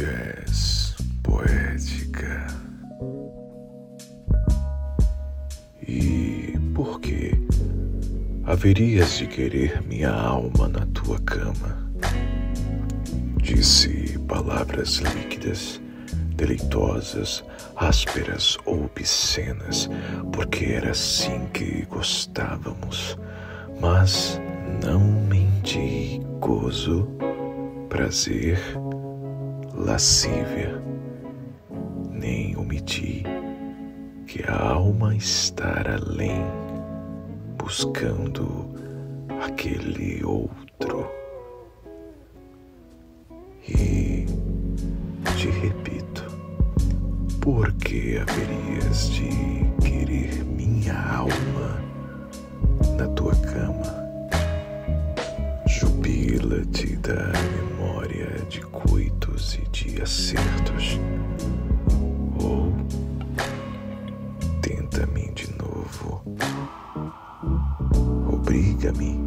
és poética. E por que haverias de querer minha alma na tua cama? Disse palavras líquidas, deleitosas, ásperas ou obscenas, porque era assim que gostávamos, mas não menti gozo, prazer, lascívia, nem omiti que a alma estar além, buscando aquele outro. E te repito, por que haverias de querer minha alma na tua cama? Jubila-te da memória de coitos e acertos. Ou tenta-me de novo. Obriga-me